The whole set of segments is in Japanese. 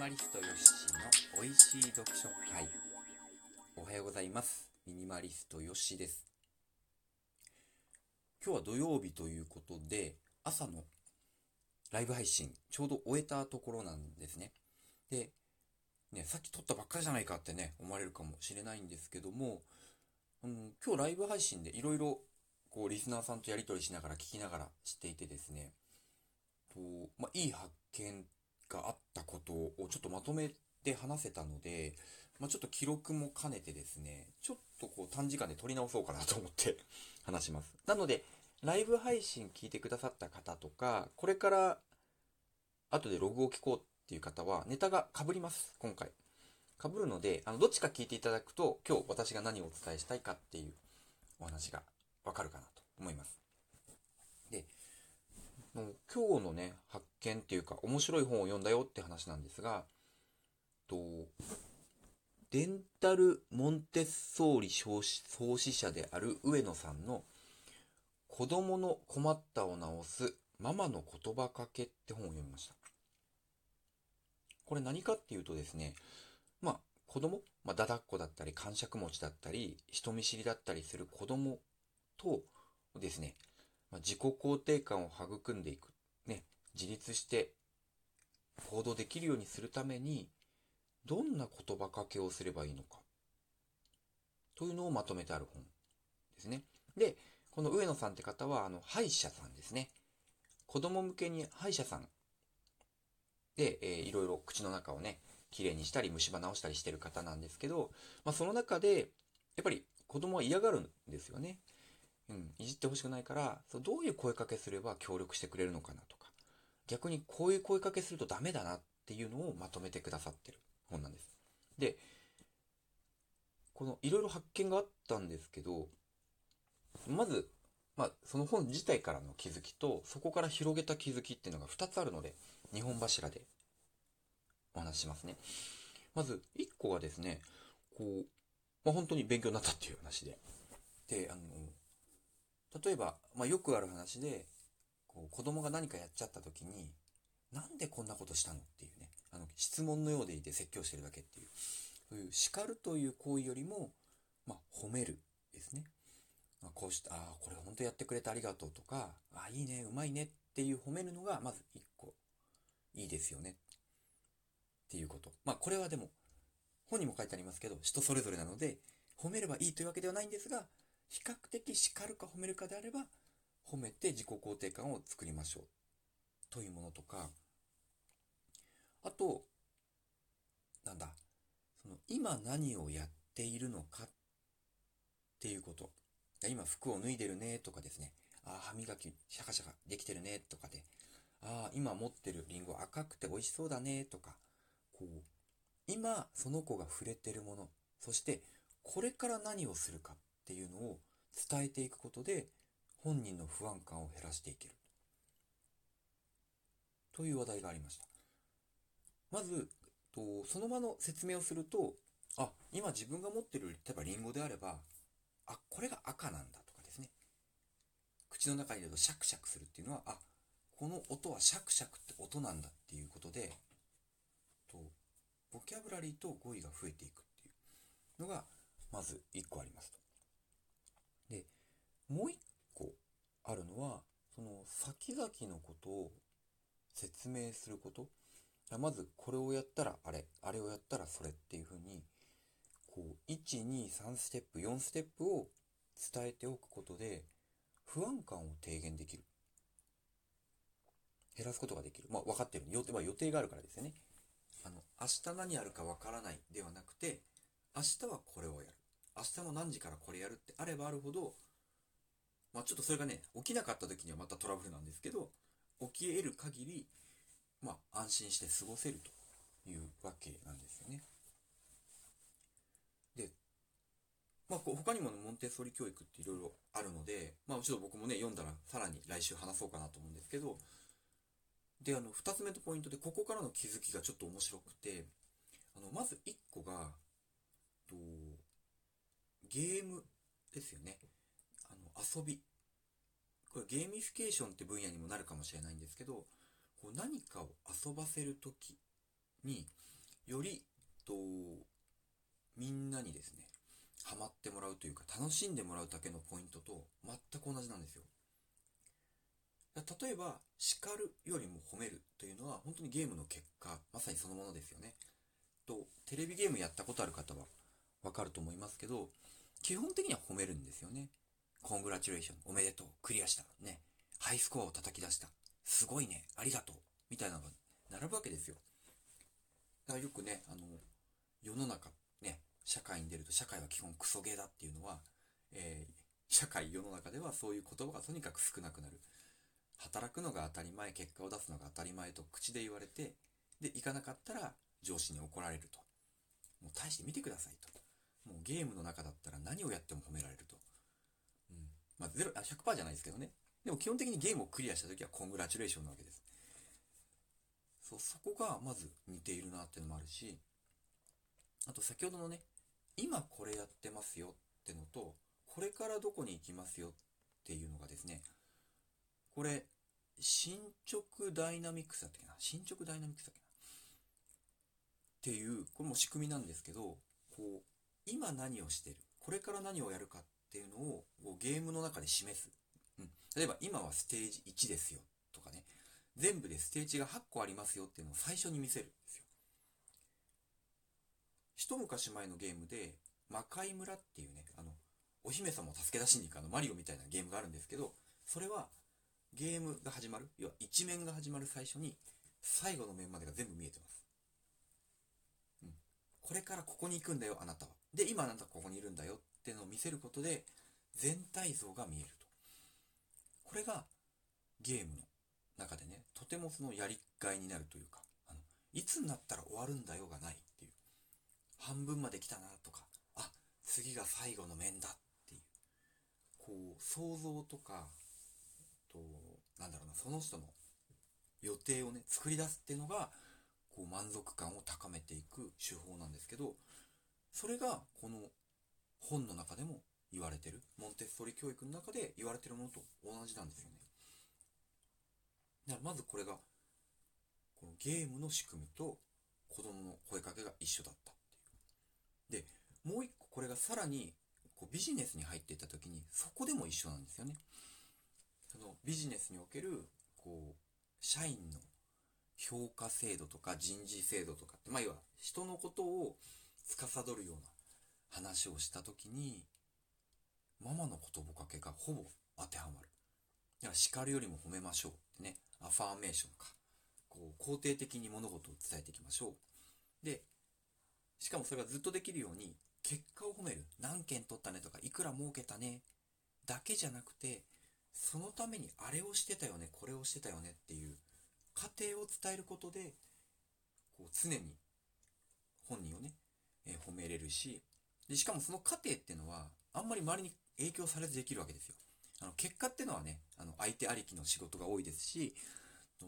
マリストよしの美味しい読書会。おはようございます。ミニマリストよしです。今日は土曜日ということで朝のライブ配信ちょうど終えたところなんですね。でねさっき撮ったばっかりじゃないかってね思われるかもしれないんですけども、うん、今日ライブ配信でいろいろこうリスナーさんとやり取りしながら聞きながらしていてですねと、まあ、いい発見があったことをちょっとまとめて話せたので、まあ、ちょっと記録も兼ねてですね、ちょっとこう短時間で撮り直そうかなと思って 話します。なので、ライブ配信聞いてくださった方とか、これから後でログを聞こうっていう方は、ネタが被ります、今回。被るので、あの、どっちか聞いていただくと、今日私が何をお伝えしたいかっていうお話がわかるかなと思います。で、今日のね、発見っていうか、面白い本を読んだよって話なんですが、と、デンタル・モンテッソーリ創始者である上野さんの子供の困ったを治すママの言葉かけって本を読みました。これ何かっていうとですね、まあ子供、まあ、だだっこだったり、感触持ちだったり、人見知りだったりする子供とですね、まあ、自己肯定感を育んでいく。ね、自立して行動できるようにするために、どんな言葉かけをすればいいのか。というのをまとめてある本ですね。で、この上野さんって方は、あの、歯医者さんですね。子供向けに歯医者さんで、えー、いろいろ口の中をね、きれいにしたり虫歯直したりしてる方なんですけど、まあ、その中で、やっぱり子供は嫌がるんですよね。うん、いじってほしくないから、そうどういう声かけすれば協力してくれるのかなと、逆にこういう声かけするとダメだなっていうのをまとめてくださってる本なんです。で、このいろいろ発見があったんですけど、まず、まあ、その本自体からの気づきと、そこから広げた気づきっていうのが2つあるので、2本柱でお話しますね。まず、1個がですね、こう、まあ、本当に勉強になったっていう話で。で、あの、例えば、まあ、よくある話で、こう子供が何かやっちゃった時に、なんでこんなことしたのっていうね、あの、質問のようでいて説教してるだけっていう、そういう叱るという行為よりも、まあ、褒めるですね。まあ、こうした、ああ、これ本当やってくれてありがとうとか、ああ、いいね、うまいねっていう褒めるのが、まず一個、いいですよね。っていうこと。まあ、これはでも、本にも書いてありますけど、人それぞれなので、褒めればいいというわけではないんですが、比較的叱るか褒めるかであれば、褒めて自己肯定感を作りましょう。というものとか、あと、なんだ、その、今何をやっているのかっていうこと。今服を脱いでるねとかですね。ああ、歯磨きシャカシャカできてるねとかで。ああ、今持ってるリンゴ赤くて美味しそうだねとか。こう、今その子が触れてるもの、そしてこれから何をするかっていうのを伝えていくことで本人の不安感を減らしていける。という話題がありました。まず、とその場の説明をすると、あ、今自分が持ってる、例えばリンゴであれば、あ、これが赤なんだとかですね。口の中に入れるとシャクシャクするっていうのは、あ、この音はシャクシャクって音なんだっていうことで、とボキャブラリーと語彙が増えていくっていうのが、まず1個ありますと。で、もうあるのは、その先々のことを説明すること。まず、これをやったらあれ、あれをやったらそれっていうふうに、こう、1、2、3ステップ、4ステップを伝えておくことで、不安感を低減できる。減らすことができる。まあ、分かってる。予定は予定があるからですよね。あの、明日何やるかわからないではなくて、明日はこれをやる。明日の何時からこれやるってあればあるほど、まあちょっとそれがね、起きなかった時にはまたトラブルなんですけど、起き得る限り、まあ安心して過ごせるというわけなんですよね。で、まあ他にもモンテッソリ教育っていろいろあるので、まあちょっと僕もね、読んだらさらに来週話そうかなと思うんですけど、で、あの、二つ目のポイントで、ここからの気づきがちょっと面白くて、あの、まず一個が、と、ゲームですよね。遊び。これゲーミフィケーションって分野にもなるかもしれないんですけど、こう何かを遊ばせるときによりとみんなにですねハマってもらうというか楽しんでもらうだけのポイントと全く同じなんですよ。例えば叱るよりも褒めるというのは本当にゲームの結果まさにそのものですよね。とテレビゲームやったことある方はわかると思いますけど基本的には褒めるんですよね。コングラチュレーションおめでとうクリアした。ね。ハイスコアを叩き出した。すごいね。ありがとう。みたいなのが並ぶわけですよ。だからよくねあの世の中ね社会に出ると社会は基本クソゲーだっていうのは、えー、社会世の中ではそういう言葉がとにかく少なくなる。働くのが当たり前結果を出すのが当たり前と口で言われてで行かなかったら上司に怒られると。もう大して見てくださいと。もうゲームの中だったら何をやっても褒められる、あ、ゼロあ100%じゃないですけどね。でも基本的にゲームをクリアした時はコングラチュレーションなわけです。そうそこがまず似ているなっていうのもあるしあと先ほどのね今これやってますよってのとこれからどこに行きますよっていうのがですねこれ、進捗ダイナミックスだったっけな？進捗ダイナミックスだっけな？っていう、これも仕組みなんですけど、こう、今何をしてる、これから何をやるかっていうのをゲームの中で示す。うん。例えば、今はステージ1ですよとかね、全部でステージが8個ありますよっていうのを最初に見せるんですよ。一昔前のゲームで、魔界村っていうね、あの、お姫様を助け出しに行くあのマリオみたいなゲームがあるんですけど、それはゲームが始まる、要は一面が始まる最初に、最後の面までが全部見えてます。うん。これからここに行くんだよ、あなたは。で、今あなたはここにいるんだよっていうのを見せることで、全体像が見えると。これが、ゲームの中でね、とてもそのやりがいになるというか、あの、いつになったら終わるんだよがないっていう。半分まで来たなとか、あ、次が最後の面だっていう。こう、想像とか、と、なんだろうな、その人の予定をね、作り出すっていうのが、こう満足感を高めていく手法なんですけど、それがこの本の中でも言われてる、モンテッソリ教育の中で言われてるものと同じなんですよね。だからまずこれが、このゲームの仕組みと子供の声かけが一緒だったっていう。で、もう一個これがさらにこうビジネスに入っていった時にそこでも一緒なんですよね。そのビジネスにおける、こう、社員の評価制度とか人事制度とかって、まあ、要は人のことを司るような話をしたときに、ママの言葉かけがほぼ当てはまる。叱るよりも褒めましょうってね、アファーメーションか。こう、肯定的に物事を伝えていきましょう。で、しかもそれがずっとできるように、結果を褒める。何件取ったねとか、いくら儲けたね。だけじゃなくて、そのためにあれをしてたよね、これをしてたよねっていう過程を伝えることで、こう常に本人をね、えー、褒めれるしで、しかもその過程っていうのは、あんまり周りに影響されずできるわけですよ。あの、結果っていうのはね、あの、相手ありきの仕事が多いですし、と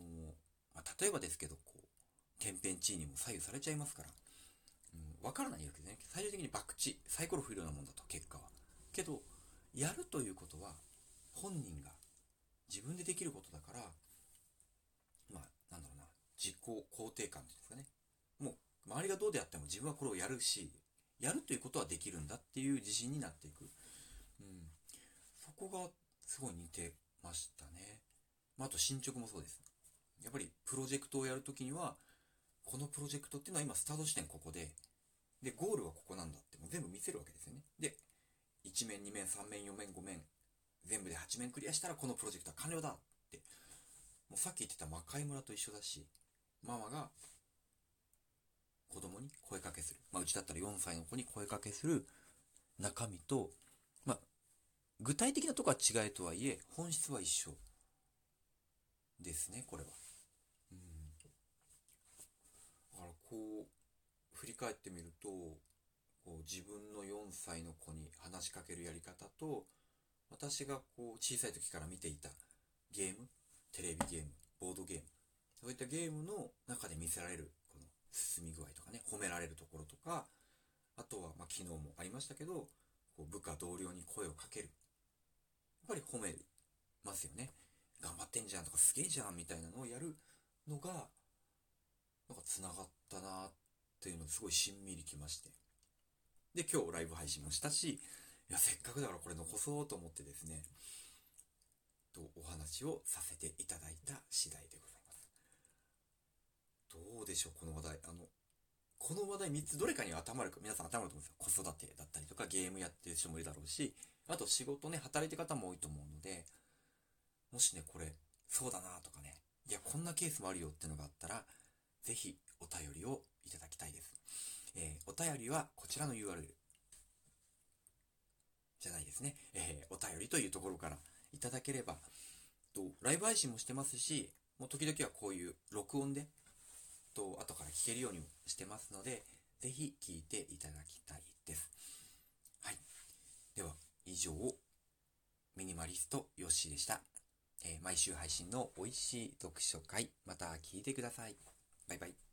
まあ、例えばですけど、こう、天変地異にも左右されちゃいますから、うん、わからないわけですね。最終的に博打、サイコロ振るようなもんだと、結果は。けど、やるということは、本人が自分でできることだから、まあ、なんだろうな、自己肯定感ですかね。もう、周りがどうであっても自分はこれをやるし、やるということはできるんだっていう自信になっていく。うん。そこがすごい似てましたね。まあ、あと進捗もそうです。やっぱりプロジェクトをやるときには、このプロジェクトっていうのは今スタート地点ここで、で、ゴールはここなんだってもう全部見せるわけですよね。で、1面、2面、3面、4面、5面、全部で8面クリアしたらこのプロジェクトは完了だって。もうさっき言ってた魔界村と一緒だし、ママが子供に声かけする。まあうちだったら4歳の子に声かけする中身と、まあ具体的なとこは違いとはいえ、本質は一緒ですね、これは。うん。だからこう、振り返ってみると、こう自分の4歳の子に話しかけるやり方と、私がこう小さい時から見ていたゲーム、テレビゲーム、ボードゲーム、そういったゲームの中で見せられる進み具合とかね、褒められるところとか、あとはま昨日もありましたけど、こう部下同僚に声をかける。やっぱり褒めますよね。頑張ってんじゃんとかすげえじゃんみたいなのをやるのが、なんか繋がったなっていうのすごいしんみりきまして。で、今日ライブ配信もしたし、いや、せっかくだからこれ残そうと思ってですね、とお話をさせていただいた次第でございます。どうでしょう、この話題。あの、この話題3つどれかに当たまるか、皆さん当たまると思うんですよ。子育てだったりとか、ゲームやってる人もいるだろうし、あと仕事ね、働いてる方も多いと思うので、もしね、これ、そうだなとかね、いや、こんなケースもあるよってのがあったら、ぜひお便りをいただきたいです。えー、お便りはこちらの URL じゃないですね。えー、お便りというところからいただければ、と、ライブ配信もしてますし、もう時々はこういう録音で、と、後から聞けるようにしてますので、ぜひ聞いていただきたいです。はい。では、以上、ミニマリストヨッシーでした。えー、毎週配信の美味しい読書会、また聞いてください。バイバイ。